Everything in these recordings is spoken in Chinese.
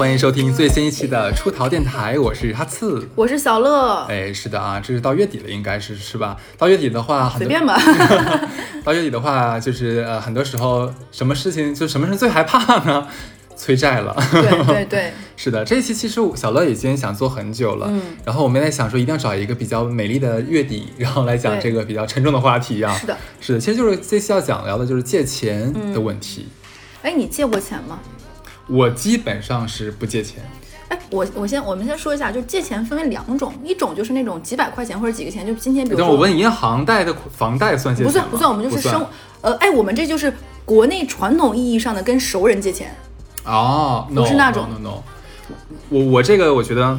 欢迎收听最新一期的出逃电台，我是哈次。我是小乐，哎，是的啊，这是到月底了，应该是是吧？到月底的话，随便吧。到月底的话，就是呃，很多时候什么事情就什么事最害怕呢？催债了。对对对，是的，这一期其实小乐已经想做很久了，嗯，然后我们在想说一定要找一个比较美丽的月底，然后来讲这个比较沉重的话题啊。是的。是的，其实就是这期要讲聊的就是借钱嗯的问题。哎，你借过钱吗？我基本上是不借钱，哎，我我先我们先说一下，就借钱分为两种，一种就是那种几百块钱或者几个钱，就今天比如说但我问银行贷的房贷算借钱不算不算，我们就是生呃，哎，我们这就是国内传统意义上的跟熟人借钱，哦，不是那种。no no no，, no 我我这个我觉得。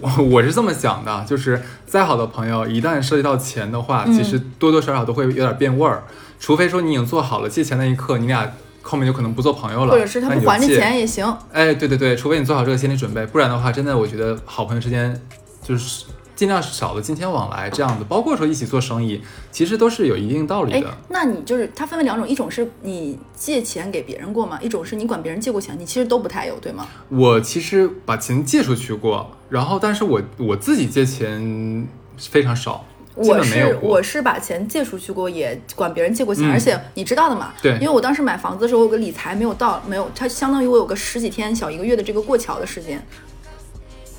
我 我是这么想的，就是再好的朋友，一旦涉及到钱的话，嗯。其实多多少少都会有点变味儿。除非说你已经做好了借钱那一刻，你俩后面就可能不做朋友了，或者是他不还这钱也行。哎，对对对，除非你做好这个心理准备，不然的话，真的我觉得好朋友之间就是尽量少的金钱往来这样子，包括说一起做生意，其实都是有一定道理哎的。，那你就是它分为两种，一种是你借钱给别人过嘛？一种是你管别人借过钱，你其实都不太有，对吗？我其实把钱借出去过，然后但是我我自己借钱非常少，基我。是我是把钱借出去过，也管别人借过钱，嗯而且你知道的嘛，对因为我当时买房子的时候，我有个理财没有到，没有，它相当于我有个十几天小一个月的这个过桥的时间。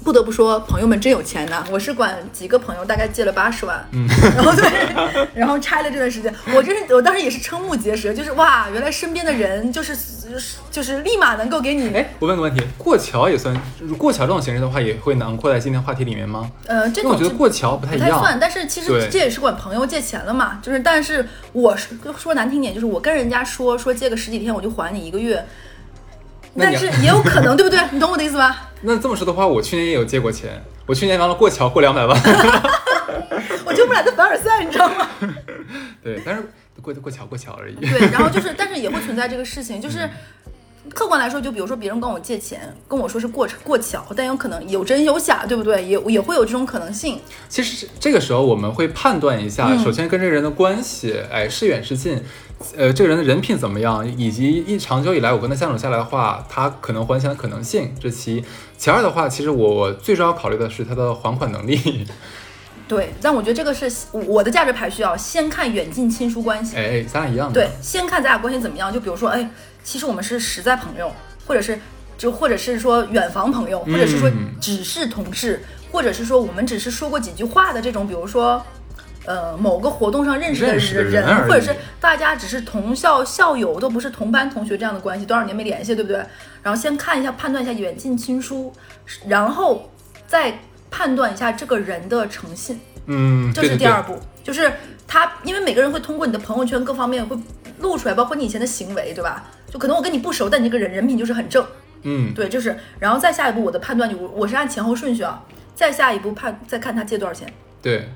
不得不说，朋友们真有钱呐！我是管几个朋友，大概借了八十万，嗯，然后对，然后拆了这段时间，我真是我当时也是瞠目结舌，就是哇，原来身边的人就是就是立马能够给你，哎，我问个问题，过桥也算过桥这种形式的话，也会囊括在今天话题里面吗？呃，这种我觉得过桥不太一样。不太算，但是其实这也是管朋友借钱了嘛，就是但是我是说难听点，就是我跟人家说说借个十几天我就还你一个月，但是也有可能，对不对？你懂我的意思吧？那这么说的话，我去年也有借过钱，我去年完了过桥过两百万。我就不来的凡尔赛，你知道吗？对，但是过过桥过桥而已。对，然后就是，但是也会存在这个事情，就是。客观来说，就比如说别人跟我借钱，跟我说是过过桥，但有可能有真有假，对不对？也也会有这种可能性。其实这个时候我们会判断一下，嗯首先跟这个人的关系，哎，是远是近，呃，这个人的人品怎么样，以及一长久以来我跟他相处下来的话，他可能还钱的可能性，这其一。其二的话，其实我我最主要考虑的是他的还款能力。对，但我觉得这个是我的价值排序啊，先看远近亲疏关系。哎，咱俩一样的。对，先看咱俩关系怎么样。就比如说，哎，其实我们是实在朋友，或者是就或者是说远房朋友，或者是说嗯只是同事，或者是说我们只是说过几句话的这种，比如说。呃，某个活动上认识的人，人或者是大家只是同校校友，都不是同班同学这样的关系，多少年没联系，对不对？然后先看一下，判断一下远近亲疏，然后再判断一下这个人的诚信。嗯，这是第二步，就是他，因为每个人会通过你的朋友圈各方面会露出来，包括你以前的行为，对吧？就可能我跟你不熟，但你这个人人品就是很正，嗯，对，就是，然后再下一步我的判断就我我是按前后顺序啊，再下一步判再看他借多少钱，对，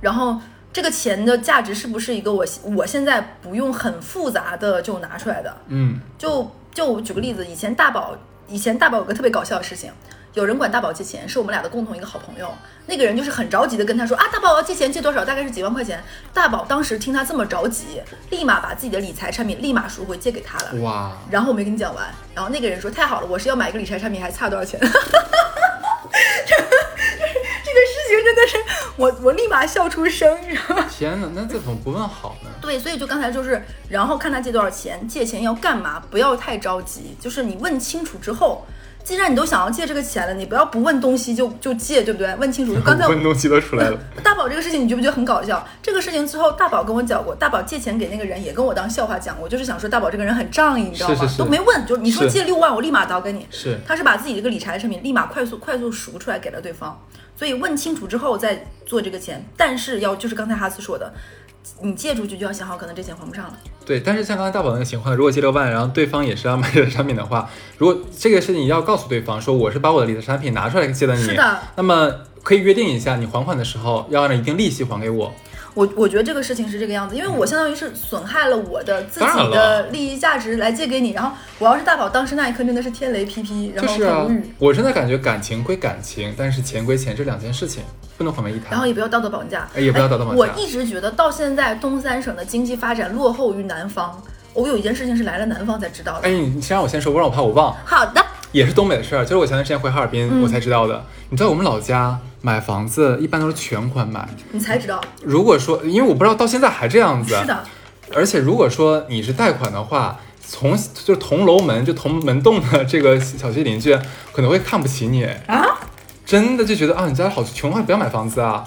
然后这个钱的价值是不是一个我我现在不用很复杂的就拿出来的，嗯，就就我举个例子，以前大宝，以前大宝有个特别搞笑的事情，有人管大宝借钱，是我们俩的共同一个好朋友。那个人就是很着急的跟他说啊，大宝我要借钱，借多少？大概是几万块钱。大宝当时听他这么着急，立马把自己的理财产品立马赎回借给他了。哇，然后我没跟你讲完，然后那个人说太好了，我是要买一个理财产品，还差多少钱？这个这个事情真的是我我立马笑出声，你知道吗？天哪，那这怎么不问好呢？对，所以就刚才就是，然后看他借多少钱，借钱要干嘛，不要太着急，就是你问清楚之后，既然你都想要借这个钱了，你不要不问东西就就借，对不对？问清楚。就刚才问东西都出来了。大宝这个事情，你觉不觉得很搞笑？这个事情之后，大宝跟我讲过，大宝借钱给那个人也跟我当笑话讲过，就是想说大宝这个人很仗义，你知道吗？是是是都没问，就是你说借六万，我立马倒给你。是他是把自己这个理财产品立马快速快速赎出来给了对方，所以问清楚之后再做这个钱，但是要就是刚才哈斯说的，你借出去就要想好，可能这钱还不上了。对，但是像刚才大宝那个情况，如果借六万，然后对方也是要买这个产品的话，如果这个事情要告诉对方说我是把我的理财产品拿出来借的你，是的那么可以约定一下，你还款的时候要按照一定利息还给我。我我觉得这个事情是这个样子，因为我相当于是损害了我的自己的利益价值来借给你，然后我要是大宝，当时那一刻真的是天雷劈劈，然后就是啊很无语，，我真的感觉感情归感情，但是钱归钱，这两件事情不能混为一谈。然后也不要道德绑架，哎也不要道德绑架我一直觉得到现在东三省的经济发展落后于南方，我有一件事情是来了南方才知道的。哎，你先让我先说，不然我怕我忘。好的，也是东北的事儿，就是我前段时间回哈尔滨，嗯我才知道的。你知道我们老家买房子一般都是全款买，你才知道，如果说因为我不知道到现在还这样子，是的，而且如果说你是贷款的话，从就是同楼门就同门栋的这个小区邻居可能会看不起你。啊，真的就觉得啊你家好穷啊，不要买房子啊，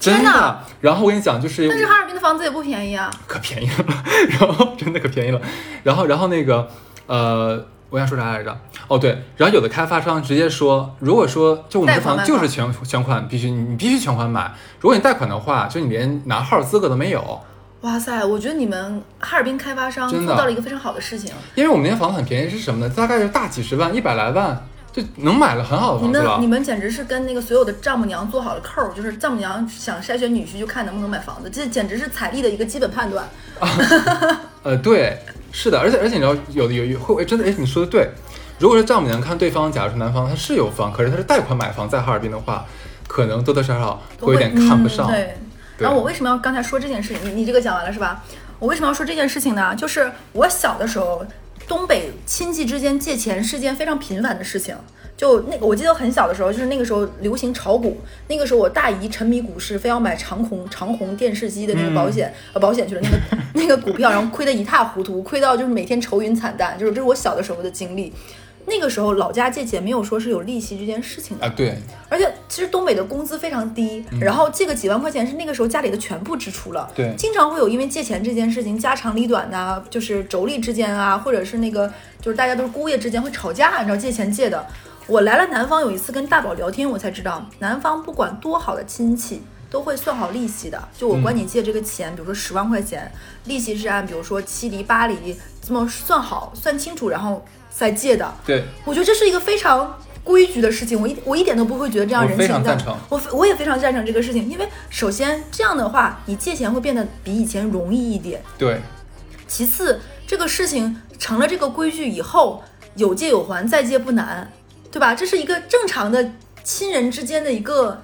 真的。然后我跟你讲，就是但是哈尔滨的房子也不便宜啊。可便宜了，然后真的可便宜了，然后然后那个呃，我想说啥来着？哦对，然后有的开发商直接说，如果说就我们这房贷就是全全款必须你你必须全款买，如果你贷款的话，就你连拿号资格都没有，哇塞，我觉得你们哈尔滨开发商做到了一个非常好的事情。因为我们那房子很便宜是什么呢？大概是大几十万，一百来万就能买了很好的房子了们你。们简直是跟那个所有的丈母娘做好了扣儿，就是丈母娘想筛选女婿就看能不能买房子，这简直是彩礼的一个基本判断。呃，对，是的，而且而且你知道，有的有有会真的，哎，你说的对。如果是丈母娘看对方，假如说男方他是有房，可是他是贷款买房在哈尔滨的话，可能多多少少都会有点看不上。嗯、对。然后我为什么要刚才说这件事情？你你这个讲完了是吧？我为什么要说这件事情呢？就是我小的时候，东北亲戚之间借钱是件非常频繁的事情。就那个，我记得很小的时候，就是那个时候流行炒股，那个时候我大姨沉迷股市，非要买长虹长虹电视机的那个保险、呃保险去了那个 那个股票，然后亏得一塌糊涂，亏到就是每天愁云惨淡，就是这是我小的时候的经历。那个时候老家借钱没有说是有利息这件事情的啊，对，而且其实东北的工资非常低，然后借个几万块钱是那个时候家里的全部支出了。对经常会有因为借钱这件事情家长里短呐、就是妯娌之间啊，或者是那个就是大家都是姑爷之间会吵架，你知道借钱借的。我来了南方有一次跟大宝聊天，我才知道南方不管多好的亲戚。都会算好利息的，就我管你借这个钱，比如说十万块钱，利息是按比如说七厘八厘这么算好、算清楚，然后再借的。对，我觉得这是一个非常规矩的事情，我一我一点都不会觉得这样人性淡常赞成。我我也非常赞成这个事情，因为首先这样的话，你借钱会变得比以前容易一点。对，其次，这个事情成了这个规矩以后，有借有还，再借不难，对吧？这是一个正常的亲人之间的一个。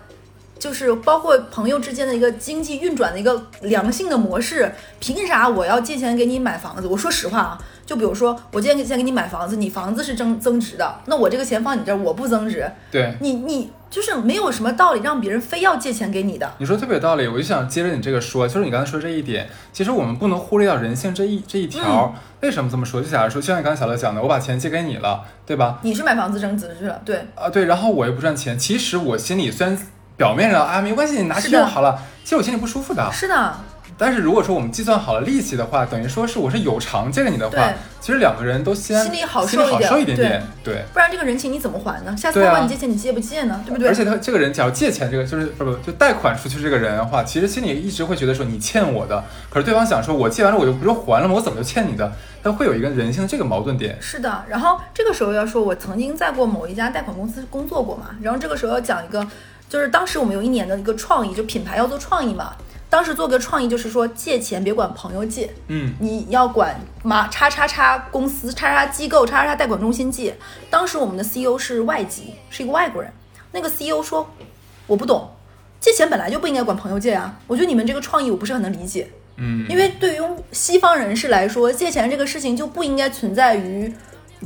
就是包括朋友之间的一个经济运转的一个良性的模式，凭啥我要借钱给你买房子？我说实话啊，就比如说我借钱给你买房子，你房子是增增值的，那我这个钱放你这儿我不增值，对，你你就是没有什么道理让别人非要借钱给你的。你说特别有道理，我就想接着你这个说，就是你刚才说这一点，其实我们不能忽略掉人性这一这一条。为什么这么说？就假如说，就像你刚才小乐讲的，我把钱借给你了，对吧？你是买房子增值去了，对，啊，对，然后我又不赚钱，其实我心里虽然表面上啊没关系，你拿去用好了，其实我心里不舒服的。是的，但是如果说我们计算好了利息的话，等于说是我是有偿借给你的话，其实两个人都先心里好心里好受一点点点，对。不然这个人情你怎么还呢？下次他问你借钱，你借不借呢？对不对？而且他这个人，假如借钱这个就是不不就贷款出去这个人的话，其实心里一直会觉得说你欠我的，可是对方想说我借完了我就不是还了吗？我怎么就欠你的？他会有一个人性的这个矛盾点。是的，然后这个时候要说，我曾经在过某一家贷款公司工作过嘛，然后这个时候要讲一个，就是当时我们有一年的一个创意，就品牌要做创意嘛，当时做个创意就是说借钱别管朋友借，嗯，你要管马叉叉叉公司、叉叉机构、叉叉叉贷款中心借。当时我们的 CEO 是外籍，是一个外国人。那个 CEO 说：“我不懂，借钱本来就不应该管朋友借啊。我觉得你们这个创意我不是很能理解。嗯，因为对于西方人士来说，借钱这个事情就不应该存在于。”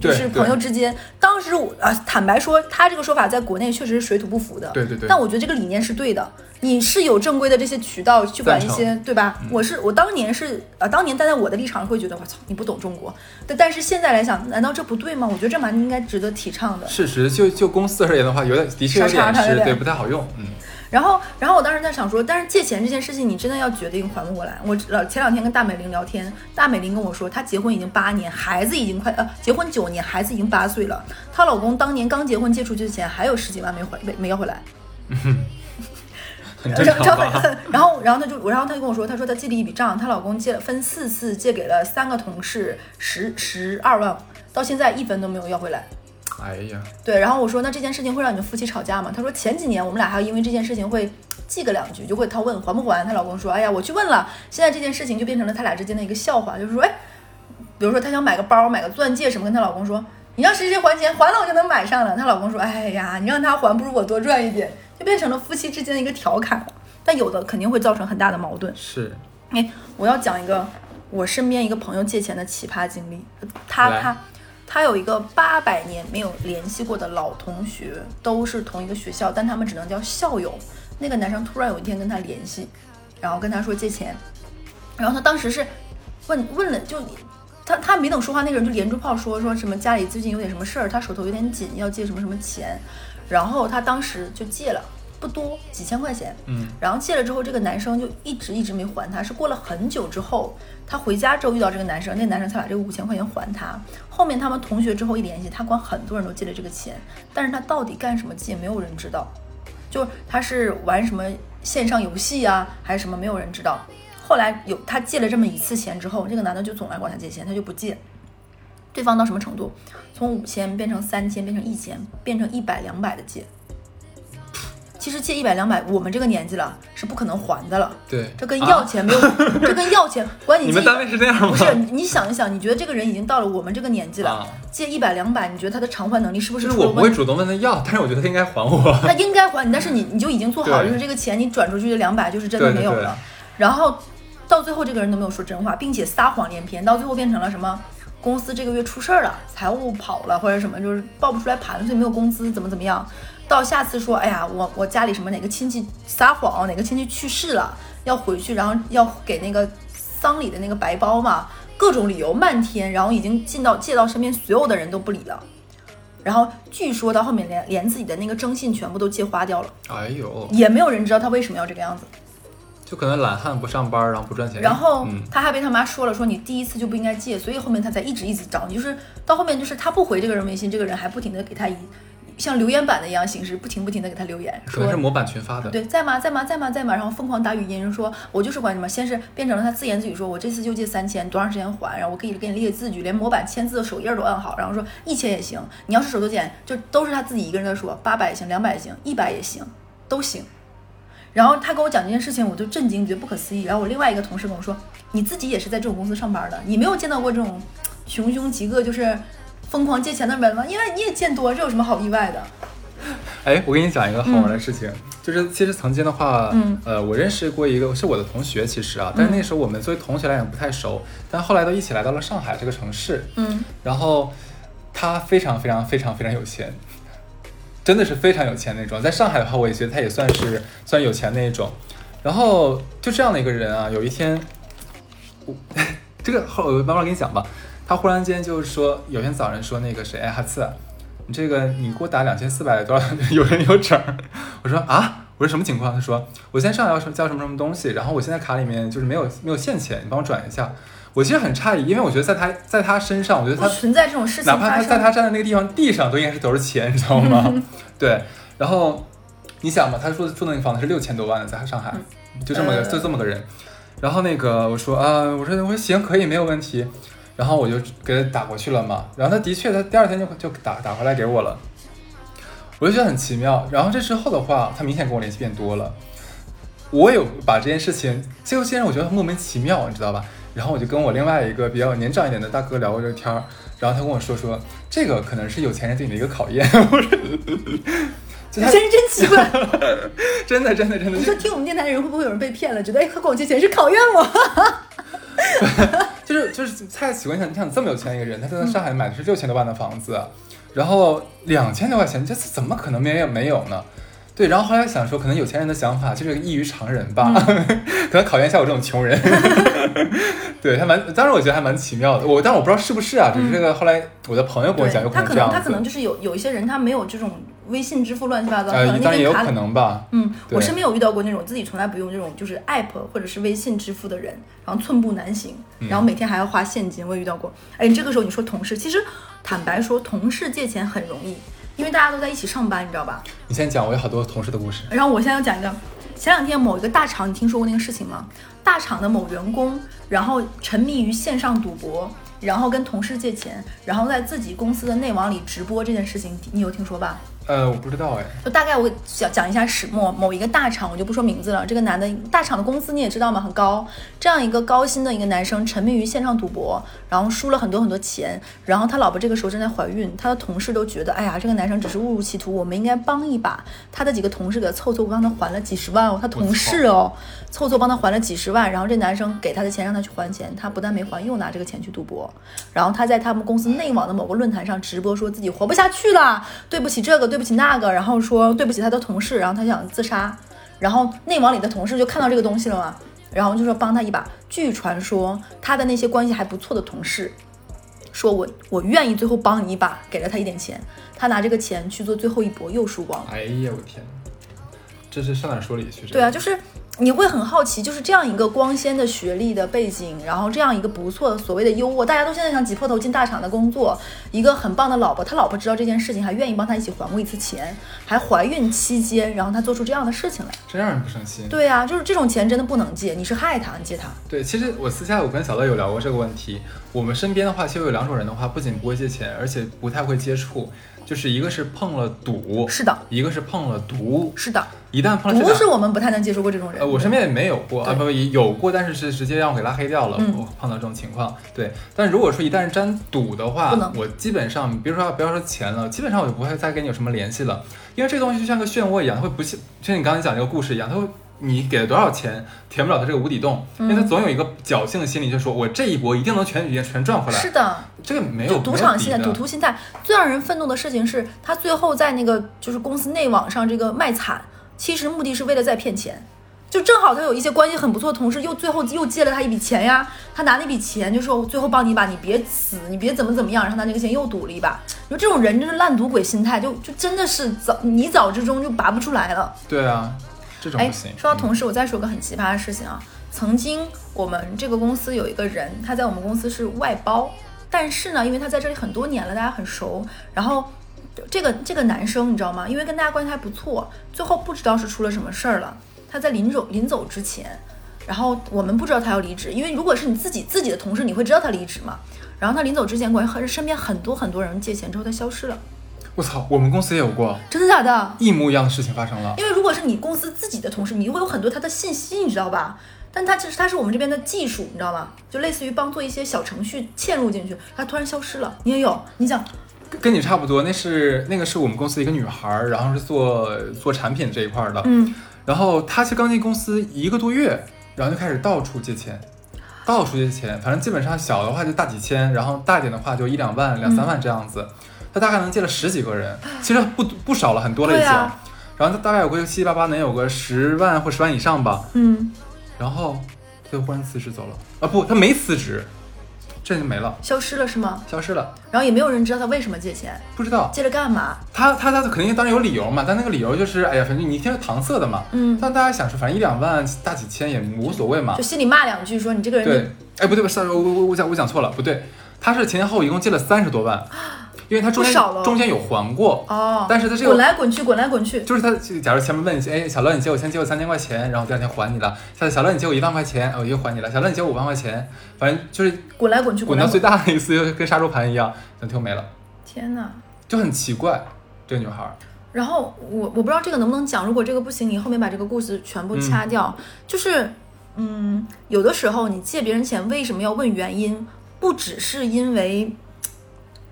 就是朋友之间，当时我啊，坦白说，他这个说法在国内确实是水土不服的。对对对但我觉得这个理念是对的，你是有正规的这些渠道去管一些，对吧？我是我当年是啊，当年站在我的立场会觉得我操，你不懂中国。但但是现在来想，难道这不对吗？我觉得这蛮应该值得提倡的。事实就就公司而言的话，有点的确有点是对不太好用，嗯，然后，然后我当时在想说，但是借钱这件事情，你真的要决定还不过来。我老前两天跟大美玲聊天，大美玲跟我说，她结婚已经八年，孩子已经快呃结婚九年，孩子已经八岁了。她老公当年刚结婚借出去的钱还有十几万没还没没要回来。然后？然后然后她就然后她就跟我说，她说她记了一笔账，她老公借分四次借给了三个同事十十二万，到现在一分都没有要回来。哎呀，对，然后我说那这件事情会让你们夫妻吵架吗？她说前几年我们俩还因为这件事情会记个两句，就会她问还不还，她老公说哎呀我去问了，现在这件事情就变成了他俩之间的一个笑话，就是说哎，比如说她想买个包、买个钻戒什么，跟她老公说你让谁谁还钱，还了我就能买上了。她老公说哎呀你让他还不如我多赚一点，就变成了夫妻之间的一个调侃。但有的肯定会造成很大的矛盾。是哎，我要讲一个我身边一个朋友借钱的奇葩经历。他他他有一个八百年没有联系过的老同学，都是同一个学校，但他们只能叫校友。那个男生突然有一天跟他联系，然后跟他说借钱，然后他当时是问问了，就他他没等说话，那个人就连珠炮说说什么家里最近有点什么事儿，他手头有点紧，要借什么什么钱，然后他当时就借了。不多几千块钱，嗯，然后借了之后，这个男生就一直一直没还他，是过了很久之后，他回家之后遇到这个男生，那男生才把这个五千块钱还他。后面他们同学之后一联系，他管很多人都借了这个钱，但是他到底干什么借，没有人知道。就他是玩什么线上游戏啊，还是什么，没有人知道。后来有他借了这么一次钱之后，这个男的就总来管他借钱，他就不借。对方到什么程度？从五千变成三千，变成一千，变成一百两百的借。其实借一百两百，我们这个年纪了是不可能还的了。对，这跟要钱没有，这跟要钱管你。你们单位是这样吗？不是，你想一想，你觉得这个人已经到了我们这个年纪了，啊借一百两百，你觉得他的偿还能力是不是就是？我不会主动问他要，但是我觉得他应该还我。他应该还你，但是你 你就已经做好了，就是这个钱你转出去的两百就是真的对对对没有了。然后到最后这个人都没有说真话，并且撒谎连篇，到最后变成了什么？公司这个月出事儿了，财务跑了或者什么，就是报不出来盘，所以没有工资，怎么怎么样？到下次说，哎呀，我我家里什么哪个亲戚撒谎，哪个亲戚去世了，要回去，然后要给那个丧礼的那个白包嘛，各种理由漫天，然后已经进到借到身边所有的人都不理了。然后据说到后面连连自己的那个征信全部都借花掉了，哎呦，也没有人知道他为什么要这个样子。就可能懒汉不上班，然后不赚钱。然后嗯，他还被他妈说了，说你第一次就不应该借，所以后面他才一直一直找你，就是到后面就是他不回这个人微信，这个人还不停的给他以像留言板的一样形式，不停不停的给他留言，说是模板群发的。对在吗在吗在吗在吗，然后疯狂打语音说，我就是管什么，先是变成了他自言自语说，我这次就借三千，多长时间还，然后我可以给你列字据，连模板签字的手印儿都按好，然后说一千也行，你要是手头紧，就都是他自己一个人在说，八百也行，两百也行，一百也行，都行。然后他跟我讲这件事情，我就震惊，觉得不可思议。然后我另外一个同事跟我说，你自己也是在这种公司上班的，你没有见到过这种 穷凶极恶，就是疯狂借钱的人吗？因为你也见多，这有什么好意外的？哎，我跟你讲一个好玩的事情，就是其实曾经的话，嗯呃，我认识过一个是我的同学，其实啊，但是那时候我们作为同学来讲不太熟，但后来都一起来到了上海这个城市，嗯然后他非常非常非常非常有钱，真的是非常有钱那种。在上海的话，我也觉得他也算是算有钱那一种。然后就这样的一个人啊，有一天，我 这个后我慢慢跟你讲吧。他忽然间就是说，有天早上说那个谁，哎，哈次，你这个你给我打两千四百多少，有人有整儿。我说啊，我说什么情况？他说我现在上海要什交什么什么东西，然后我现在卡里面就是没有没有现钱，你帮我转一下。我其实很诧异，因为我觉得在他在他身上，我觉得他存在这种事情哪怕他。在他站在那个地方，地上都应该是都是钱，你知道吗？对，然后你想嘛，他说住的那个房子是六千多万的，在上海，就这么个、呃就这么个人。然后那个我说啊、我说我说行，可以，没有问题。然后我就给他打过去了嘛。然后他的确，他第二天就就打打回来给我了，我就觉得很奇妙。然后这之后的话，他明显跟我联系变多了。我有把这件事情，最后现在我觉得莫名其妙，你知道吧？然后我就跟我另外一个比较年长一点的大哥聊过这个天儿，然后他跟我说说，这个可能是有钱人对你的一个考验。我说，就他真是真奇怪！真的真的真的，你说听我们电台的人会不会有人被骗了？觉得哎，他管我借钱是考验我？就是就是蔡奇怪，你想你想这么有钱一个人，他在上海买的是六千多万的房子，然后两千多块钱，这怎么可能没有没有呢？对，然后后来想说，可能有钱人的想法就是异于常人吧，可能考验一下我这种穷人。对，还蛮，当然我觉得还蛮奇妙的。我，但是我不知道是不是啊，只是这个后来我的朋友跟我讲，有他可这样子。能他可能就是有有一些人他没有这种微信支付乱七八糟，可呃，能当然也有可。能吧。嗯，我身边有遇到过那种自己从来不用这种就是 app 或者是微信支付的人，然后寸步难行，嗯然后每天还要花现金，我也遇到过。哎，你这个时候你说同事，其实坦白说，同事借钱很容易，因为大家都在一起上班，你知道吧？你先讲，我有好多同事的故事。然后我现在要讲一个，前两天某一个大厂，你听说过那个事情吗？大厂的某员工，然后沉迷于线上赌博，然后跟同事借钱，然后在自己公司的内网里直播这件事情，你有听说吧？呃，我不知道哎，就大概我讲讲一下始末。某一个大厂，我就不说名字了。这个男的，大厂的工资你也知道嘛，很高。这样一个高薪的一个男生，沉迷于线上赌博，然后输了很多很多钱。然后他老婆这个时候正在怀孕，他的同事都觉得，哎呀，这个男生只是误入歧途，我们应该帮一把。他的几个同事给他凑凑，帮他还了几十万哦。他同事哦，凑凑帮他还了几十万。然后这男生给他的钱让他去还钱，他不但没还，又拿这个钱去赌博。然后他在他们公司内网的某个论坛上直播，说自己活不下去了，对不起这个。对不起那个，然后说对不起他的同事，然后他想自杀，然后内网里的同事就看到这个东西了嘛，然后就说帮他一把。据传说他的那些关系还不错的同事，说我我愿意最后帮你一把，给了他一点钱，他拿这个钱去做最后一搏，又输光了。哎呀，我天，这是上哪说理去？对啊，就是。你会很好奇，就是这样一个光鲜的学历的背景，然后这样一个不错的所谓的优渥，大家都现在想挤破头进大厂的工作，一个很棒的老婆，他老婆知道这件事情，还愿意帮他一起还过一次钱，还怀孕期间，然后他做出这样的事情来，真让人不省心。对呀，就是这种钱真的不能借，你是害他，你借他。对，其实我私下我跟小乐有聊过这个问题，我们身边的话，其实有两种人的话，不仅不会借钱，而且不太会接触。就是一个是碰了赌，是的；一个是碰了毒，是的。一旦碰了毒，是我们不太能接触过这种人。呃，我身边也没有过啊，不有过，但是是直接让我给拉黑掉了。我碰到这种情况，对。但如果说一旦是沾赌的话，我基本上，比如说不要说钱了，基本上我就不会再跟你有什么联系了，因为这个东西就像个漩涡一样，它会不像，就像你刚才讲这个故事一样，它会。你给了多少钱，填不了他这个无底洞，因为他总有一个侥幸的心理，就说我这一波一定能全全全赚回来。是的，这个没有赌场心态、赌徒心态。最让人愤怒的事情是他最后在那个就是公司内网上这个卖惨，其实目的是为了再骗钱。就正好他有一些关系很不错的同事，又最后又借了他一笔钱呀。他拿那笔钱就说：“我最后帮你一把，你别死，你别怎么怎么样。”然后拿那个钱又赌了一把。就这种人真是烂赌鬼心态，就就真的是早泥沼之中就拔不出来了。对啊。哎，说到同事，我再说个很奇葩的事情啊。曾经我们这个公司有一个人，他在我们公司是外包，但是呢，因为他在这里很多年了，大家很熟。然后这个这个男生你知道吗？因为跟大家关系还不错，最后不知道是出了什么事儿了。他在临走临走之前，然后我们不知道他要离职，因为如果是你自己自己的同事，你会知道他离职嘛。然后他临走之前，关于和身边很多很多人借钱之后，他消失了。我操，我们公司也有过，真的假的？一模一样的事情发生了。因为如果是你公司自己的同事，你会有很多他的信息，你知道吧？但他其实他是我们这边的技术，你知道吗？就类似于帮做一些小程序嵌入进去，他突然消失了。你也有？你想，跟你差不多。那是那个是我们公司一个女孩，然后是做做产品这一块的。嗯。然后她其实刚进公司一个多月，然后就开始到处借钱，到处借钱，反正基本上小的话就大几千，然后大一点的话就一两万、两三万这样子。他大概能借了十几个人，其实不不少了，很多了已经。然后他大概有个七七八八，能有个十万或十万以上吧。嗯。然后他就忽然辞职走了。啊不，他没辞职，这就没了，消失了是吗？消失了。然后也没有人知道他为什么借钱。不知道。借着干嘛？他他他肯定当然有理由嘛，但那个理由就是，哎呀，反正你一听是搪塞的嘛。嗯。但大家想说，反正一两万、大几千也无所谓嘛。就心里骂两句，说你这个人。对。哎，不对不是，我我我讲我讲错了，不对，他是前前后后一共借了三十多万。因为他中间中间有还过哦，但是他这个滚来滚去，滚来滚去，就是他，假如前面问你，哎，小乐，你借我先借我三千块钱，然后第二天还你了。小小乐，你借我一万块钱，我又还你了。小乐，你借我五万块钱，反正就是滚来滚去，滚到最大的一次，跟杀猪盘一样，等就没了。天哪，就很奇怪，这个女孩。然后我我不知道这个能不能讲，如果这个不行，你后面把这个故事全部掐掉。就是，嗯，有的时候你借别人钱，为什么要问原因？不只是因为。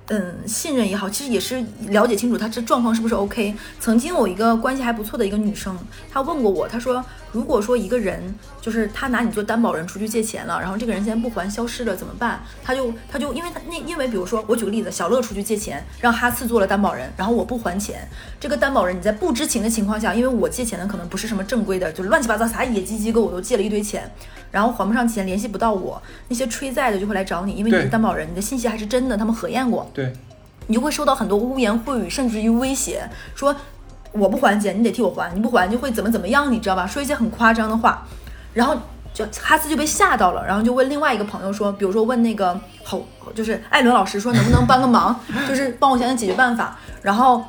嗯，信任也好，其实也是了解清楚他这状况是不是 OK。曾经有一个关系还不错的一个女生，她问过我，她说。如果说一个人就是他拿你做担保人出去借钱了，然后这个人现在不还消失了怎么办？他就他就因为他那因为比如说我举个例子，小乐出去借钱，让哈次做了担保人，然后我不还钱，这个担保人你在不知情的情况下，因为我借钱的可能不是什么正规的，就乱七八糟啥野鸡机构我都借了一堆钱，然后还不上钱，联系不到我，那些催债的就会来找你，因为你是担保人，你的信息还是真的，他们核验过，对，你就会收到很多污言秽语，甚至于威胁说。我不还钱，你得替我还，你不还就会怎么怎么样，你知道吧？说一些很夸张的话，然后就哈斯就被吓到了，然后就问另外一个朋友说，比如说问那个侯，就是艾伦老师说能不能帮个忙，就是帮我想想解决办法，然后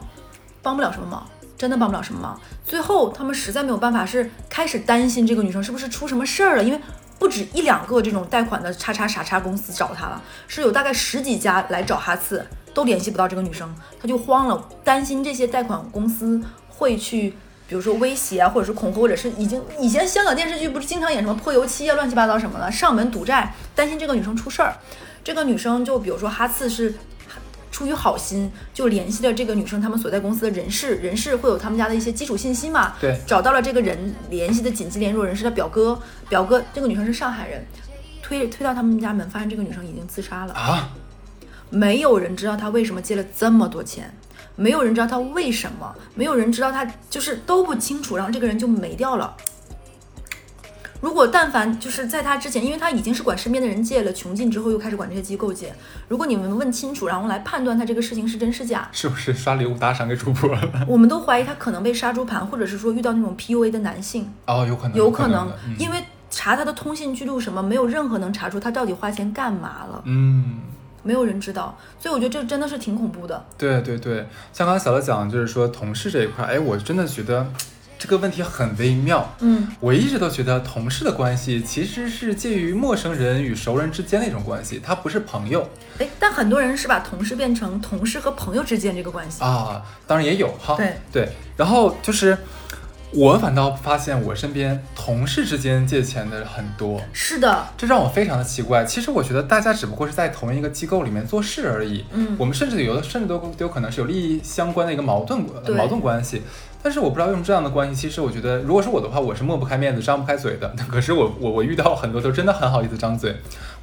帮不了什么忙，真的帮不了什么忙。最后他们实在没有办法，是开始担心这个女生是不是出什么事儿了，因为不止一两个这种贷款的叉叉傻叉公司找他了，是有大概十几家来找哈次。都联系不到这个女生，他就慌了，担心这些贷款公司会去，比如说威胁啊，或者是恐吓，或者是已经以前香港电视剧不是经常演什么泼油漆啊、乱七八糟什么的，上门赌债，担心这个女生出事儿。这个女生就比如说哈次是出于好心，就联系了这个女生他们所在公司的人事，人事会有他们家的一些基础信息嘛，对，找到了这个人联系的紧急联络人是他表哥，表哥这个女生是上海人，推推到他们家门，发现这个女生已经自杀了。啊，没有人知道他为什么借了这么多钱，没有人知道他为什么，没有人知道他就是都不清楚，然后这个人就没掉了。如果但凡就是在他之前，因为他已经是管身边的人借了，穷尽之后又开始管这些机构借。如果你们问清楚，然后来判断他这个事情是真是假，是不是刷礼物打赏给主播了？我们都怀疑他可能被杀猪盘，或者是说遇到那种 PUA 的男性，哦，有可能，有可能因为查他的通信记录什么，没有任何能查出他到底花钱干嘛了，嗯。没有人知道，所以我觉得这真的是挺恐怖的。对对对，像刚才小乐讲，就是说同事这一块，哎，我真的觉得这个问题很微妙。嗯，我一直都觉得同事的关系其实是介于陌生人与熟人之间的一种关系，它不是朋友哎，但很多人是把同事变成同事和朋友之间这个关系。啊。当然也有哈，对对。然后就是我反倒发现我身边同事之间借钱的很多，是的，这让我非常的奇怪。其实我觉得大家只不过是在同一个机构里面做事而已，嗯我们甚至有的甚至都都有可能是有利益相关的一个矛盾矛盾关系。但是我不知道用这样的关系，其实我觉得，如果是我的话，我是抹不开面子、张不开嘴的。可是我我我遇到很多都真的很好意思张嘴。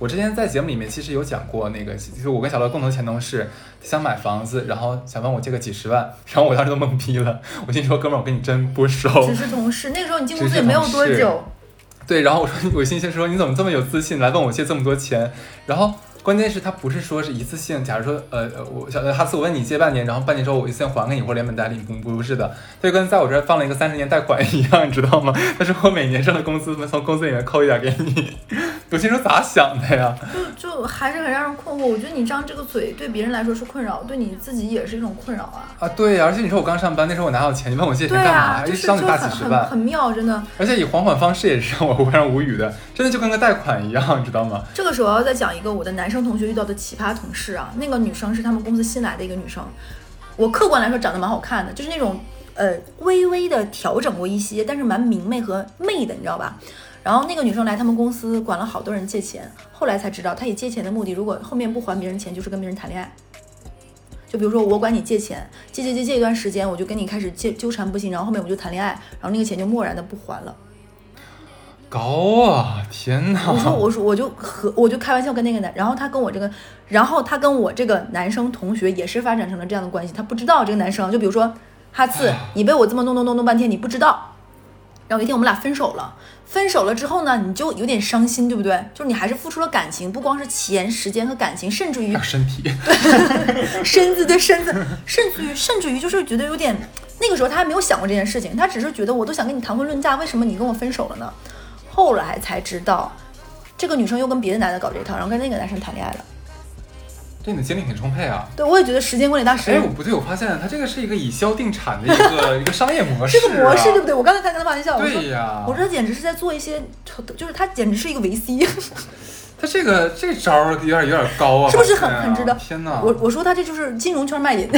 我之前在节目里面其实有讲过，那个就是我跟小乐共同前同事想买房子，然后想问我借个几十万，然后我当时都懵逼了。我心说，哥们儿，我跟你真不熟。只是同事。那个时候你进公司也没有多久，对，然后我说，我心先说，你怎么这么有自信来问我借这么多钱？然后关键是它不是说是一次性，假如说，呃，呃我小哈斯，我问你借半年，然后半年之后我一次性还给你，或者连本带利，不不是的，就跟在我这儿放了一个三十年贷款一样，你知道吗？但是我每年挣的工资从工资里面扣一点给你，我心说咋想的呀？就就还是很让人困惑。我觉得你张这个嘴对别人来说是困扰，对你自己也是一种困扰啊。啊，对呀，而且你说我刚上班那时候我哪有钱，你问我借钱干嘛？啊，就是一张你大几十万，很妙，真的。而且以还款方式也是 让我非常无语的，真的就跟个贷款一样，你知道吗？这个时候我要再讲一个我的男生同学遇到的奇葩同事啊，那个女生是他们公司新来的一个女生，我客观来说长得蛮好看的，就是那种呃微微的调整过一些，但是蛮明媚和媚的，你知道吧？然后那个女生来他们公司管了好多人借钱，后来才知道她以借钱的目的，如果后面不还别人钱，就是跟别人谈恋爱。就比如说我管你借钱，借借借借一段时间，我就跟你开始借纠缠不清，然后后面我就谈恋爱，然后那个钱就默然的不还了。高啊！天哪！我说我说我就和我就开玩笑跟那个男，然后他跟我这个，然后他跟我这个男生同学也是发展成了这样的关系，他不知道这个男生，就比如说哈次，你被我这么弄弄弄弄半天，你不知道，然后有一天我们俩分手了，分手了之后呢，你就有点伤心，对不对？就是你还是付出了感情，不光是钱、时间和感情，甚至于身体，对身子对身子，甚至于甚至于就是觉得有点，那个时候他还没有想过这件事情，他只是觉得我都想跟你谈婚论嫁，为什么你跟我分手了呢？后来才知道，这个女生又跟别的男的搞这一套，然后跟那个男生谈恋爱了。对你的精力很充沛啊。对，我也觉得时间管理大师哎，我不对，我发现他这个是一个以销定产的一个 一个商业模式、啊，这个模式对不对？我刚才才跟他开玩笑，对呀，我说他简直是在做一些，就是他简直是一个维 C，他这个这招儿有点有点高啊，是不是很很值得？天哪，我我说他这就是金融圈卖点，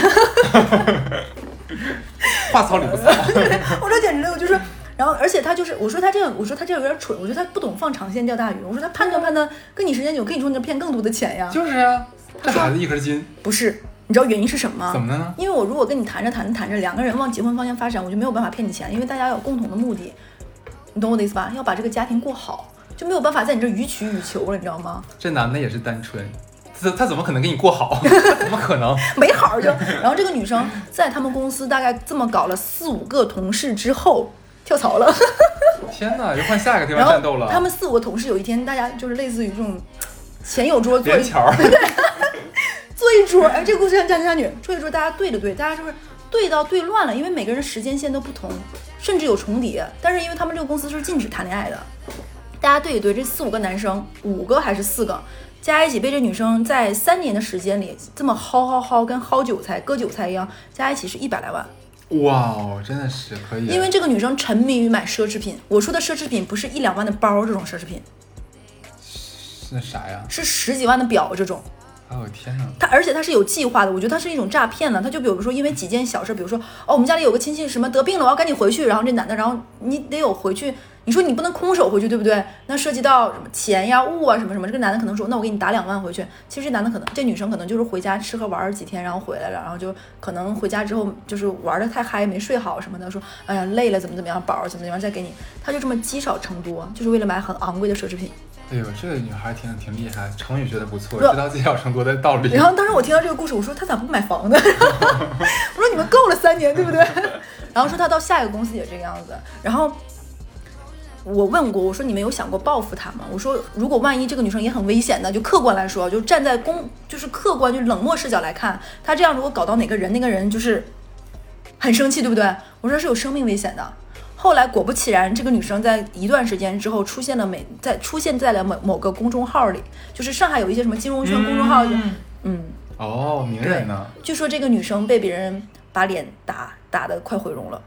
话糙理不糙，我这简直我就是。然后，而且他就是，我说他这个，我说他这样有点蠢，我觉得他不懂放长线钓大鱼，我说他判断判断，跟你时间久，跟你说你就骗更多的钱呀。就是啊，这孩子一根筋，不是，你知道原因是什么吗？怎么的呢？因为我如果跟你谈着谈着谈着，两个人往结婚方向发展，我就没有办法骗你钱，因为大家有共同的目的，你懂我的意思吧？要把这个家庭过好，就没有办法在你这予取予求了，你知道吗？这男的也是单纯，他他怎么可能给你过好？怎么可能？没好就。然后这个女生在他们公司大概这么搞了四五个同事之后跳槽了，天哪，又换下一个地方战斗了。后他们四五个同事有一天大家就是类似于这种前有桌坐一连桥儿，坐一桌，哎，这个故事像家男家女，坐一桌大家对着对，大家就是对到对乱了，因为每个人时间线都不同，甚至有重叠，但是因为他们这个公司是禁止谈恋爱的，大家对一对，这四五个男生，五个还是四个，加一起被这女生在三年的时间里这么薅薅薅，跟薅韭菜割韭菜一样，加一起是一百来万。哇哦，真的是可以。因为这个女生沉迷于买奢侈品，我说的奢侈品不是一两万的包这种奢侈品，那啥呀？是十几万的表这种。哎呦天哪！他而且他是有计划的，我觉得他是一种诈骗呢。他就比如说因为几件小事，比如说哦，我们家里有个亲戚什么得病了，我要赶紧回去。然后这男的，然后你得有回去，你说你不能空手回去，对不对？那涉及到什么钱呀、物啊什么什么，这个男的可能说，那我给你打两万回去。其实这男的可能，这女生可能就是回家吃喝玩儿几天，然后回来了，然后就可能回家之后就是玩的太嗨，没睡好什么的，说哎呀累了怎么怎么样，宝儿怎么怎么样再给你，他就这么积少成多，就是为了买很昂贵的奢侈品。哎呦，这个女孩挺挺厉害，成语学的不错，不知道积少成多的道理。然后当时我听到这个故事，我说她咋不买房呢？我说你们够了三年，对不对？然后说她到下一个公司也这个样子。然后我问过，我说你们有想过报复她吗？我说如果万一这个女生也很危险的，就客观来说，就站在公就是客观就冷漠视角来看，她这样如果搞到哪个人，那个人就是很生气，对不对？我说是有生命危险的。后来果不其然，这个女生在一段时间之后出现了美，在出现在了某某个公众号里，就是上海有一些什么金融圈公众号，嗯。嗯，哦，名人呢？据说这个女生被别人把脸打打的快毁容了，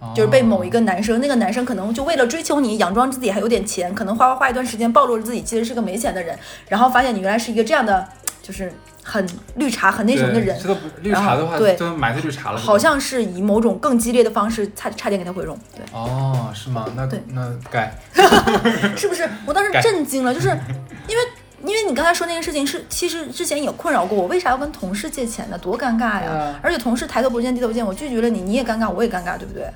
哦。就是被某一个男生，那个男生可能就为了追求你，佯装自己还有点钱，可能花花花一段时间暴露了自己其实是个没钱的人，然后发现你原来是一个这样的，就是很绿茶、很那什么的人这，个不绿茶的话，对都埋在绿茶了。好像是以某种更激烈的方式差差点给他毁容，对。哦，是吗？那对那该 是不是？我当时震惊了，就是因为因为你刚才说那件事情是，其实之前也困扰过我，为啥要跟同事借钱呢？多尴尬呀！啊而且同事抬头不见低头见，我拒绝了你，你也尴尬，我也尴尬，对不对？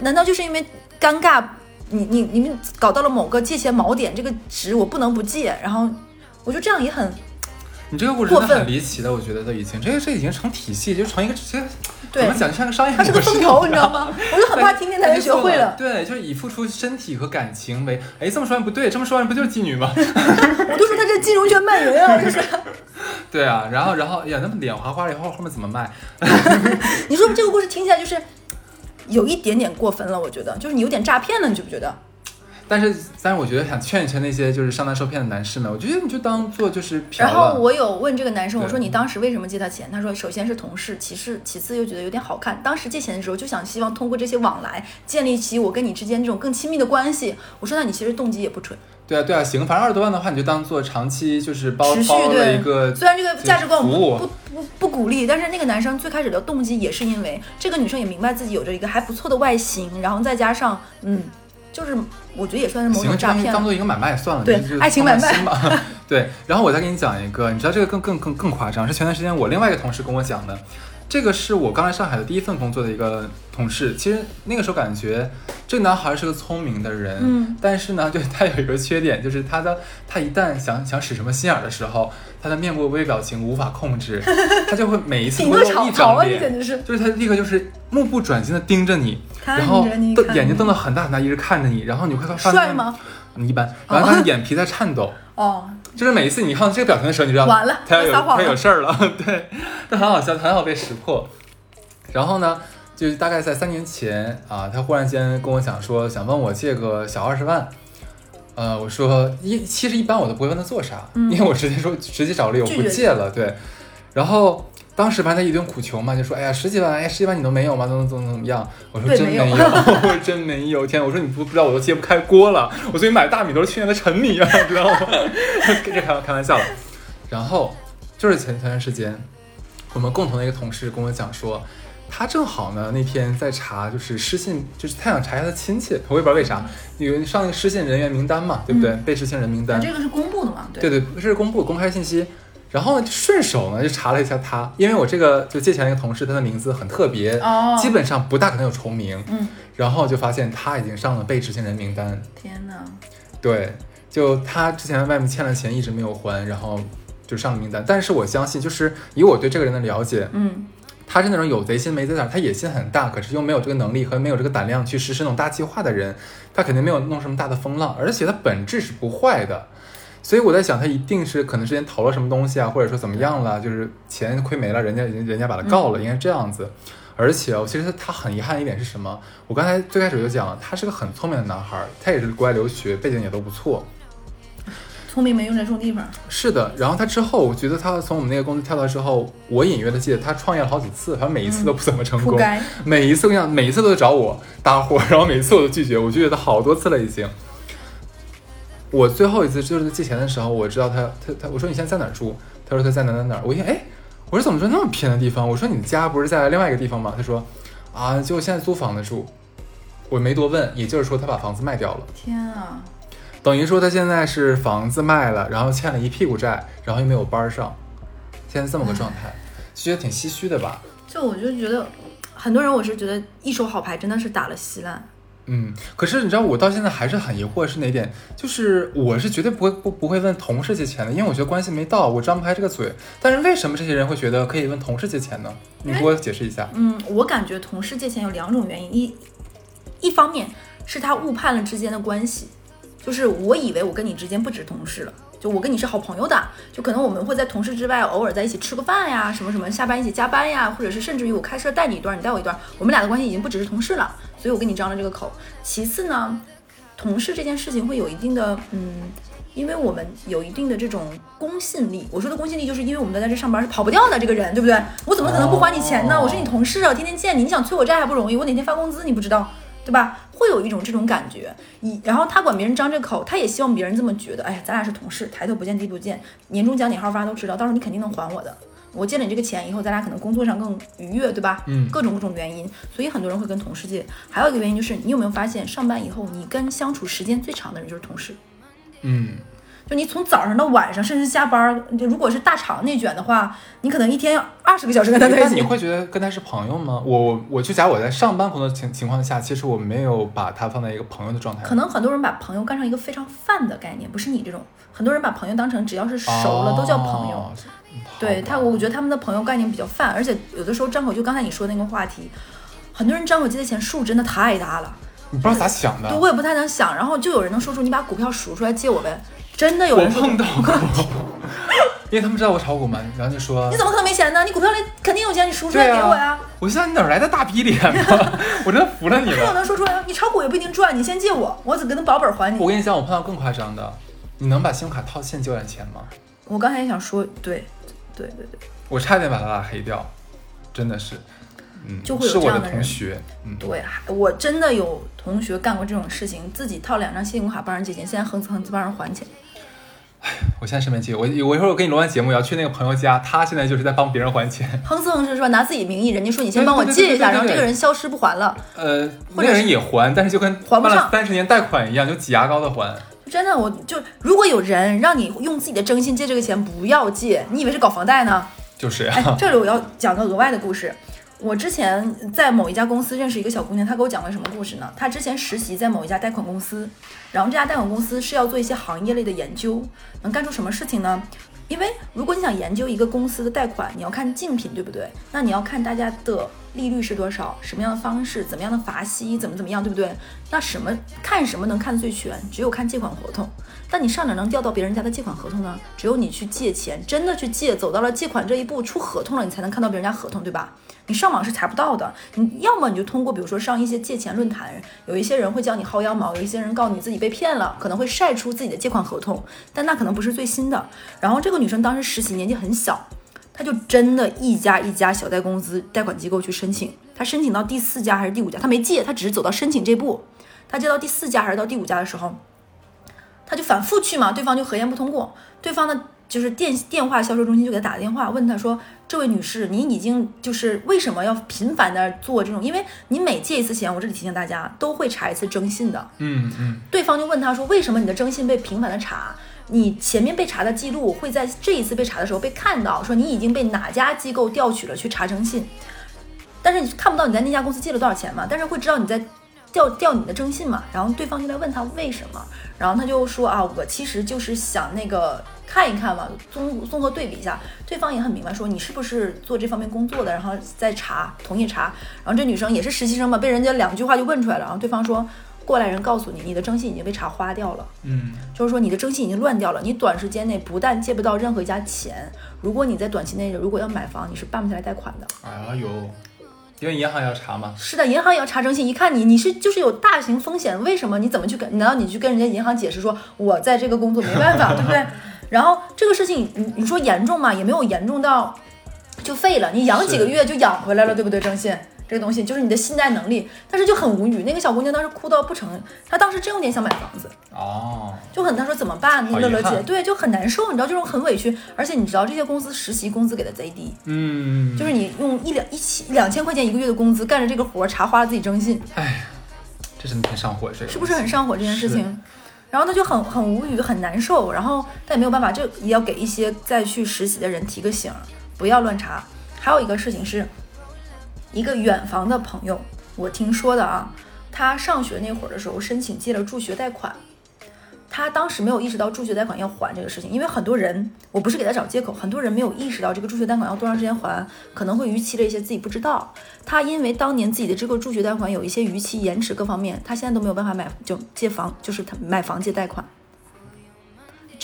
难道就是因为尴尬，你你你们搞到了某个借钱锚点，这个值我不能不借，然后我觉得这样也很你这个故事真的很离奇的，我觉得都已经这个这已经成体系，就成一个这怎对么，讲，就像个商业它是个风投，你知道吗？我就很怕听见他就学会了。对，就是以付出身体和感情为，哎，这么说完不对，这么说完不就是妓女吗？我就说他这金融圈卖淫啊，就是。对啊，然后然后哎呀，那么脸花花了以后，后面怎么卖？你说这个故事听起来就是有一点点过分了，我觉得，就是你有点诈骗了，你觉不觉得？但是但是我觉得想劝一劝那些就是上当受骗的男士们，我觉得你就当做就是嫖然后。我有问这个男生，我说你当时为什么借他钱？他说首先是同事，其次其次又觉得有点好看。当时借钱的时候就想希望通过这些往来建立起我跟你之间这种更亲密的关系。我说那你其实动机也不纯，对啊对啊，行，反正二十多万的话，你就当做长期就是包持续包了对一个虽然这个价值观我们不不不不鼓励，但是那个男生最开始的动机也是因为这个女生也明白自己有着一个还不错的外形，然后再加上嗯，就是我觉得也算是某行，种诈骗。当当做一个买卖算了，就爱情买卖。对，然后我再给你讲一个，你知道这个更更更更夸张，是前段时间我另外一个同事跟我讲的。这个是我刚来上海的第一份工作的一个同事。其实那个时候感觉这个男孩是个聪明的人，嗯，但是呢，就他有一个缺点，就是他的他一旦想想使什么心眼的时候，他的面部微表情无法控制，他就会每一次都会露一张脸，简直是就是他立刻就是目不转睛的盯着你，看然后瞪眼睛瞪得很大很大，一直看着你，然后你会发现帅吗？嗯一般，然后他的眼皮在颤抖，哦，就是每一次你看到这个表情的时候，你知道完了他要有他有事儿了，对，这很好笑，很好被识破。然后呢，就是大概在三年前啊，他忽然间跟我讲说，想问我借个小二十万。呃，我说一其实一般我都不会问他做啥，嗯因为我直接说直接找理由不借了，对。然后当时反正他一顿苦求嘛，就说哎呀十几万，哎十几万你都没有吗？怎么怎么怎么样？我说对没有真没有，我 真没有。天，我说你不不知道我都揭不开锅了，我最近买大米都是去年的陈米啊，知道吗？这开开玩笑了。然后就是前前段时间，我们共同的一个同事跟我讲说，他正好呢那天在查，就是失信，就是他想查一下他亲戚，我也不知道为啥，因为上那个失信人员名单嘛，对不对？被失信人名单，这个是公布的嘛？对对，这是公布公开信息。然后呢，就顺手呢就查了一下他，因为我这个就借钱的一个同事，他的名字很特别，哦基本上不大可能有重名。嗯，然后就发现他已经上了被执行人名单，天哪，对，就他之前外面欠了钱一直没有还，然后就上了名单。但是我相信，就是以我对这个人的了解，嗯，他是那种有贼心没贼胆，他野心很大，可是又没有这个能力和没有这个胆量去实施那种大计划的人，他肯定没有弄什么大的风浪，而且他本质是不坏的。所以我在想，他一定是可能之前投了什么东西啊，或者说怎么样了，就是钱亏没了，人家人人家把他告了，应该是这样子。而且哦，其实他很遗憾一点是什么？我刚才最开始就讲了，他是个很聪明的男孩，他也是国外留学，背景也都不错。聪明没用在重地方。是的，然后他之后，我觉得他从我们那个公司跳到之后，我隐约的记得他创业了好几次，反正每一次都不怎么成功。每一次我跟你讲，每一次都找我搭伙，然后每一次我都拒绝，我拒绝他好多次了已经。我最后一次就是借钱的时候，我知道他他他，我说你现在在哪儿住？他说他在哪哪哪儿。我一看，哎，我说怎么住那么偏的地方？我说你家不是在另外一个地方吗？他说啊，就现在租房子住。我没多问，也就是说他把房子卖掉了。天啊！等于说他现在是房子卖了，然后欠了一屁股债，然后又没有班儿上，现在这么个状态，就觉得挺唏嘘的吧？就我就觉得，很多人我是觉得一手好牌真的是打了稀烂。嗯，可是你知道我到现在还是很疑惑是哪点？就是我是绝对不会不不会问同事借钱的，因为我觉得关系没到，我张不开这个嘴。但是为什么这些人会觉得可以问同事借钱呢？你给我解释一下。嗯，我感觉同事借钱有两种原因，一一方面是他误判了之间的关系，就是我以为我跟你之间不止同事了，就我跟你是好朋友的，就可能我们会在同事之外偶尔在一起吃个饭呀，什么什么，下班一起加班呀，或者是甚至于我开车带你一段，你带我一段，我们俩的关系已经不只是同事了，所以我跟你张了这个口。其次呢，同事这件事情会有一定的，嗯，因为我们有一定的这种公信力。我说的公信力，就是因为我们都在这上班，是跑不掉的这个人，对不对？我怎么可能不还你钱呢？我是你同事啊，天天见你，你想催我债还不容易，我哪天发工资你不知道？对吧？会有一种这种感觉，你然后他管别人张这口，他也希望别人这么觉得。哎呀，咱俩是同事，抬头不见低头见，年终奖你号发都知道，到时候你肯定能还我的。我借了你这个钱以后，咱俩可能工作上更愉悦，对吧？嗯，各种各种原因，所以很多人会跟同事借。还有一个原因就是，你有没有发现，上班以后你跟相处时间最长的人就是同事？嗯。就你从早上到晚上，甚至下班，就如果是大厂内卷的话，你可能一天二十个小时跟他在一起。你会觉得跟他是朋友吗？我我就假如我在上班工作情情况下，其实我没有把他放在一个朋友的状态。可能很多人把朋友干成一个非常泛的概念，不是你这种。很多人把朋友当成只要是熟了都叫朋友。对他，我觉得他们的朋友概念比较泛，而且有的时候张口就刚才你说那个话题，很多人张口借的钱数真的太大了，你不知道咋想的。对，我也不太能想。然后就有人能说出你把股票数出来借我呗。真的有人碰到过，因为他们知道我炒股嘛，然后就说你怎么可能没钱呢？你股票里肯定有钱，你数出来给我呀！我现在哪来的大逼脸呢？我真的服了你了。还有能说出来？你炒股也不一定赚，你先借我，我只跟他保本还你。我跟你讲，我碰到更夸张的，你能把信用卡套现借点钱吗？我刚才也想说，对，对对对，我差点把他俩黑掉，真的是。嗯，就会有这样的同学，嗯，对，我真的有同学干过这种事情，自己套两张信用卡帮人借钱，现在横哧横哧帮人还钱。哎，我现在身边借我，我一会儿我跟你录完节目，要去那个朋友家，他现在就是在帮别人还钱，哼哧哼哧说？拿自己名义，人家说你先帮我借一下，然后这个人消失不还了。呃，那个人也还，但是就跟还不上三十年贷款一样，就挤牙膏的还。真的，我就如果有人让你用自己的征信借这个钱，不要借，你以为是搞房贷呢？就是呀。这里我要讲个额外的故事。我之前在某一家公司认识一个小姑娘，她给我讲了什么故事呢？她之前实习在某一家贷款公司，然后这家贷款公司是要做一些行业类的研究，能干出什么事情呢？因为如果你想研究一个公司的贷款，你要看竞品，对不对？那你要看大家的利率是多少，什么样的方式，怎么样的罚息，怎么怎么样，对不对？那什么看什么能看最全？只有看借款合同。但你上哪能调到别人家的借款合同呢？只有你去借钱，真的去借，走到了借款这一步，出合同了，你才能看到别人家合同，对吧？你上网是查不到的，你要么你就通过，比如说上一些借钱论坛，有一些人会教你薅羊毛，有一些人告诉你自己被骗了，可能会晒出自己的借款合同，但那可能不是最新的。然后这个女生当时实习，年纪很小，她就真的一家一家小贷公司、贷款机构去申请，他申请到第四家还是第五家，他没借，他只是走到申请这步，他借到第四家还是到第五家的时候，他就反复去嘛，对方就核验不通过，对方的。就是电电话销售中心就给他打电话，问他说：“这位女士，你已经就是为什么要频繁的做这种？因为你每借一次钱，我这里提醒大家都会查一次征信的。嗯嗯。对方就问他说：为什么你的征信被频繁的查？你前面被查的记录会在这一次被查的时候被看到，说你已经被哪家机构调取了去查征信，但是你看不到你在那家公司借了多少钱嘛？但是会知道你在调调你的征信嘛？然后对方就在问他为什么，然后他就说啊，我其实就是想那个。”看一看嘛，综综合对比一下，对方也很明白，说你是不是做这方面工作的，然后再查，同意查。然后这女生也是实习生嘛，被人家两句话就问出来了。然后对方说，过来人告诉你，你的征信已经被查花掉了。嗯，就是说你的征信已经乱掉了，你短时间内不但借不到任何一家钱，如果你在短期内如果要买房，你是办不下来贷款的。哎呦，因为银行要查嘛。是的，银行也要查征信，一看你你是就是有大型风险，为什么？你怎么去跟？难道你去跟人家银行解释说，我在这个工作没办法，对不对？然后这个事情，你你说严重吗？也没有严重到就废了，你养几个月就养回来了，对不对？征信这个东西就是你的信贷能力，但是就很无语。那个小姑娘当时哭到不成，她当时真有点想买房子，哦，就很她说怎么办？乐乐姐对就很难受，你知道这种很委屈，而且你知道这些公司实习工资给的贼低，嗯，就是你用一两一千两千块钱一个月的工资干着这个活儿，茶花了自己征信，哎，这真的挺上火，这个是不是很上火这件事情？然后他就很很无语，很难受，然后但也没有办法，就也要给一些再去实习的人提个醒儿，不要乱查。还有一个事情是，一个远房的朋友，我听说的啊，他上学那会儿的时候申请借了助学贷款，他当时没有意识到助学贷款要还这个事情，因为很多人，我不是给他找借口，很多人没有意识到这个助学贷款要多长时间还，可能会逾期了一些自己不知道。他因为当年自己的这个助学贷款有一些逾期延迟各方面，他现在都没有办法买就借房，就是他买房借贷款，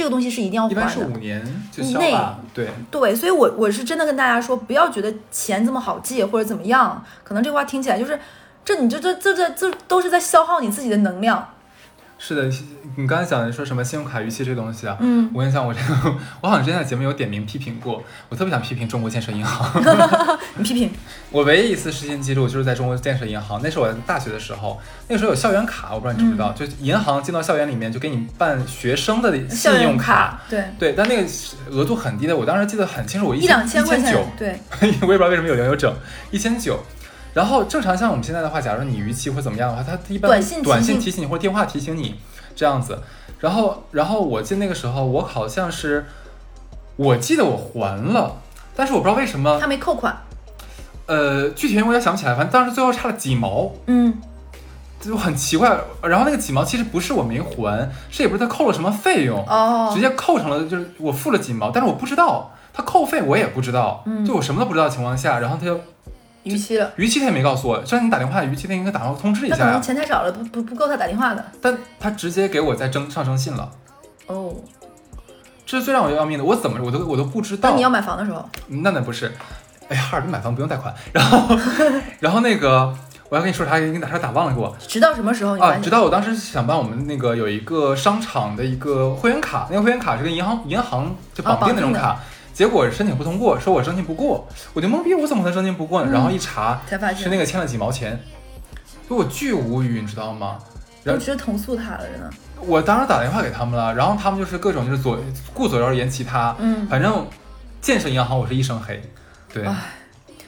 这个东西是一定要一般还的。是五年就以内对，对，所以我我是真的跟大家说，不要觉得钱这么好借或者怎么样，可能这话听起来就是，这你这这这这这都是在消耗你自己的能量。是的，你刚才讲的说什么信用卡逾期这东西啊，嗯，我跟你讲，我这个 我好像之前在节目有点名批评过，我特别想批评中国建设银行。你批评，我唯一一次失信记录就是在中国建设银行，那是我大学的时候，那个时候有校园卡，我不知道你知不知道，就银行进到校园里面就给你办学生的信用卡，对，对，但那个额度很低的，我当时记得很清楚，我一两千块钱一千九，，对，我也不知道为什么有零有整，一千九。然后正常像我们现在的话，假如你逾期或怎么样的话，它一般短信提醒短信提醒你或者电话提醒你这样子。然后，然后我记得那个时候我好像是，我记得我还了，但是我不知道为什么他，没扣款，呃，具体原因我也想不起来，反正当时最后差了几毛，嗯，就很奇怪。然后那个几毛其实不是我没还，是也不是他扣了什么费用，哦。直，接扣成了就是我付了几毛，但是我不知道。他扣费我也不知道，嗯。就我什么都不知道的情况下，然后他就逾期了，逾期他也没告诉我，让你打电话逾期他应该打电话通知一他可能钱太少了，不不不够他打电话的。但他直接给我在征上征信了，哦，这是最让我要命的，我怎么我都我都不知道。那你，要买房的时候，那那不是，哎呀，哈尔滨买房不用贷款，然后 然后那个我要跟你说啥，给你打打忘了给我。直到什么时候你啊，直到我当时想办我们那个有一个商场的一个会员卡，那个会员卡是跟银行银行就绑定那种卡。结果申请不通过，说我申请不过，我就懵逼，我怎么可能申请不过呢？嗯然后一查，才发现是那个欠了几毛钱，就我巨无语，你知道吗？然后我直接投诉他了，真的。我当时打电话给他们了，然后他们就是各种就是左顾左右而言其他，嗯反正建设银行我是一身黑，对，唉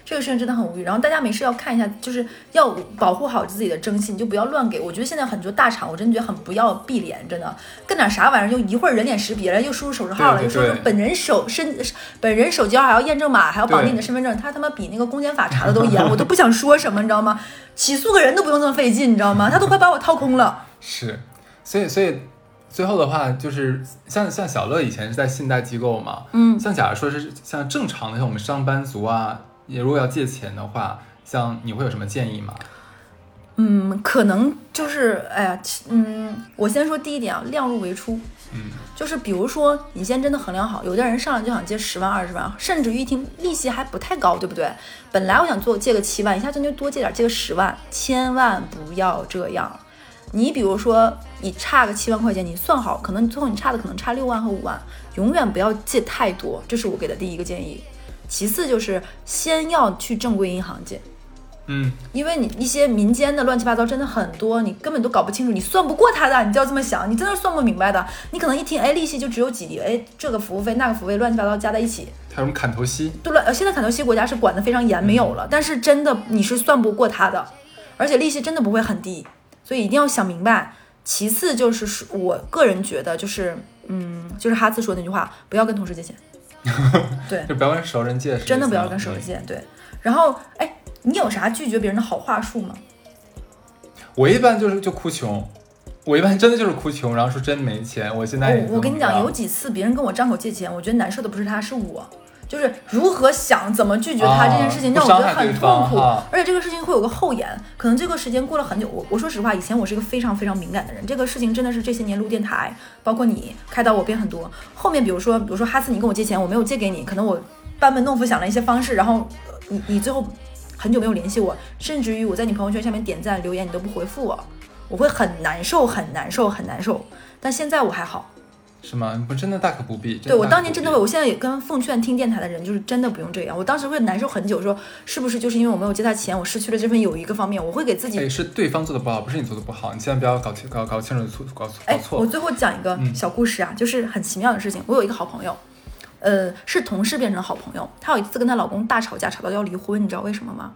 这个事情真的很无语。然后大家没事要看一下，就是要保护好自己的征信，就不要乱给。我觉得现在很多大厂，我真的觉得很不要碧脸，真的干点啥玩意儿，就一会儿人脸识别了，又输入手机号了，又说本人手身本人手机号还要验证码，还要绑定你的身份证，他他妈比那个公检法查的都严，我都不想说什么，你知道吗？起诉个人都不用这么费劲，你知道吗？他都快把我掏空了。是，所以所以最后的话就是像像小乐以前是在信贷机构嘛，嗯，像假如说是像正常的像我们上班族啊，也如果要借钱的话，像你会有什么建议吗？嗯，可能就是，哎呀，嗯，我先说第一点啊，量入为出。嗯，就是比如说，你先真的衡量好，有的人上来就想借十万、二十万，甚至于一听利息还不太高，对不对？本来我想做借个七万，一下子就多借点，借个十万，千万不要这样。你比如说，你差个七万块钱，你算好，可能最后你差的可能差六万和五万，永远不要借太多，这是我给的第一个建议。其次就是先要去正规银行借，嗯，因为你一些民间的乱七八糟真的很多，你根本都搞不清楚，你算不过他的，你就要这么想，你真的算不明白的。你可能一听，哎，利息就只有几厘，哎，这个服务费那个服务费乱七八糟加在一起，还有什么砍头息？对了，呃现在砍头息国家是管得非常严，没有了，但是真的你是算不过他的，而且利息真的不会很低，所以一定要想明白。其次就是说我个人觉得就是，嗯，就是哈茨说的那句话，不要跟同事借钱，对，就不要跟熟人借，真的不要跟熟人借，对。然后，哎，你有啥拒绝别人的好话术吗？我一般就是就哭穷，我一般真的就是哭穷，然后说真没钱，我现在我我跟你讲，有几次别人跟我张口借钱，我觉得难受的不是他，是我。就是如何想怎么拒绝他这件事情，啊让我觉得很痛苦，而且这个事情会有个后延，可能这个时间过了很久。我我说实话，以前我是一个非常非常敏感的人，这个事情真的是这些年录电台，包括你开导我变很多。后面比如说，比如说哈斯，你跟我借钱，我没有借给你，可能我班门弄斧想了一些方式，然后呃你你最后很久没有联系我，甚至于我在你朋友圈下面点赞留言，你都不回复我，我会很难受，很难受，很难受。但现在我还好。是吗？不，真的大可不必。对我当年真真的会，我现在也跟奉劝听电台的人，就是真的不用这样。我当时会难受很久，说是不是就是因为我没有接他钱，我失去了这份友谊一个方面，我会给自己哎，是对方做的不好，不是你做的不好，你千万不要搞清搞搞清楚错搞错哎，错。我最后讲一个嗯小故事啊，就是很奇妙的事情。我有一个好朋友，呃，是同事变成了好朋友。她有一次跟她老公大吵架，吵到要离婚，你知道为什么吗？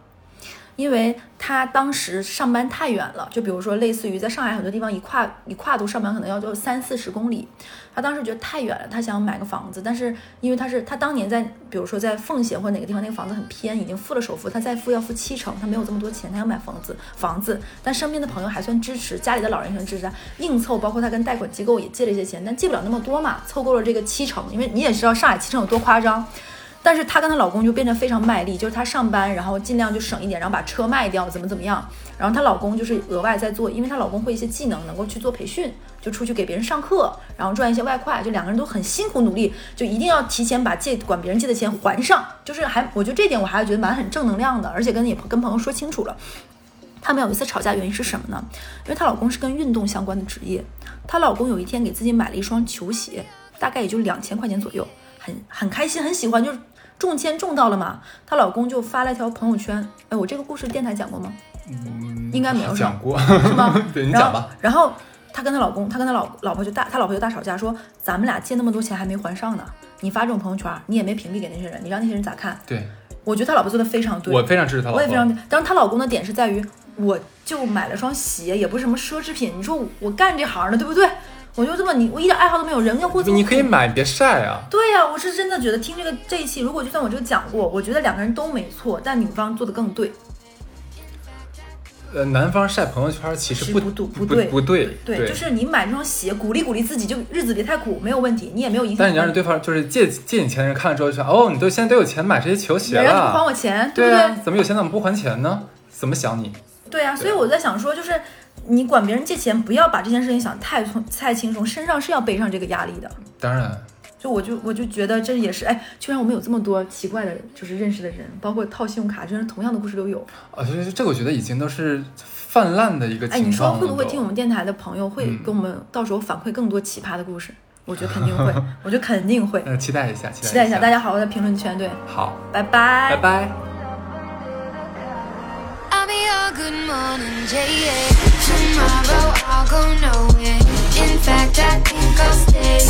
因为他当时上班太远了，就比如说类似于在上海很多地方一跨一跨度上班可能要就三四十公里，他当时觉得太远了，他想买个房子，但是因为他是他当年在比如说在奉贤或者哪个地方那个房子很偏，已经付了首付，他再付要付七成，他没有这么多钱，他要买房子房子，但身边的朋友还算支持，家里的老人也算支持她，硬凑，包括他跟贷款机构也借了一些钱，但借不了那么多嘛，凑够了这个七成，因为你也知道上海七成有多夸张。但是她跟她老公就变得非常卖力，就是她上班，然后尽量就省一点，然后把车卖掉，怎么怎么样。然后她老公就是额外在做，因为她老公会一些技能，能够去做培训，就出去给别人上课，然后赚一些外快，就两个人都很辛苦努力，就一定要提前把借管别人借的钱还上。就是还，我觉得这点我还是觉得蛮很正能量的，而且跟也跟朋友说清楚了。他们有一次吵架，原因是什么呢？因为她老公是跟运动相关的职业，她老公有一天给自己买了一双球鞋，大概也就两千块钱左右，很很开心，很喜欢，就是中签中到了嘛。她老公就发了一条朋友圈，哎，我这个故事电台讲过吗？嗯应该没有讲过，是吗？对你然后讲吧。然后她跟她老公，她跟她老老婆就大，她老婆就大吵架，说咱们俩借那么多钱还没还上呢，你发这种朋友圈，你也没屏蔽给那些人，你让那些人咋看？对，我觉得她老婆做的非常对，我非常支持她老婆。我也非常，但是她老公的点是在于，我就买了双鞋，也不是什么奢侈品。你说我我干这行的，对不对？我就这么你，我一点爱好都没有，人家会这么你可以买，别晒啊。对呀、我是真的觉得听这个这一期，如果就算我这个讲过，我觉得两个人都没错，但女方做的更对。呃，男方晒朋友圈其实不不对不不对不对，对，就是你买这双鞋，鼓励鼓励自己，就日子别太苦，没有问题，你也没有影响。但是你要是对方就是借借你钱的人看了之后就说，哦，你都现在都有钱买这些球鞋人家不还，我钱，对不对？对啊，怎么有钱怎么不还钱呢？怎么想你？对呀、所以我在想说，就是你管别人借钱，不要把这件事情想太从太轻松，身上是要背上这个压力的。当然，就我就我就觉得这也是，哎，居然我们有这么多奇怪的，就是认识的人，包括套信用卡，真是同样的故事都有。啊，就是这个我觉得已经都是泛滥的一个哎，你情况了。说会不会听我们电台的朋友会跟我们到时候反馈更多奇葩的故事？我觉得肯定会，我觉得肯定会。那，期待一下，期待一下，大家家好好在评论圈，对，好，拜拜，拜拜。a good morning, yeah, yeah. Tomorrow I'll go nowhere. In fact, I think I'll stay.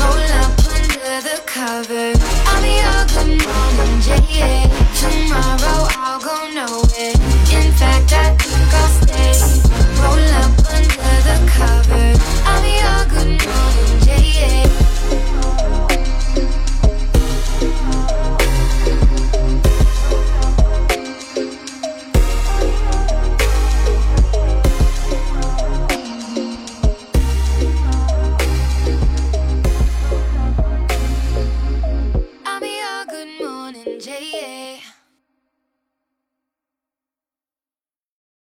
Roll up under the cover. I'll be a good morning, yeah, yeah. Tomorrow I'll go nowhere. In fact, I think I'll stay. Roll up under the cover. I'll be a good morning, yeah, yeah.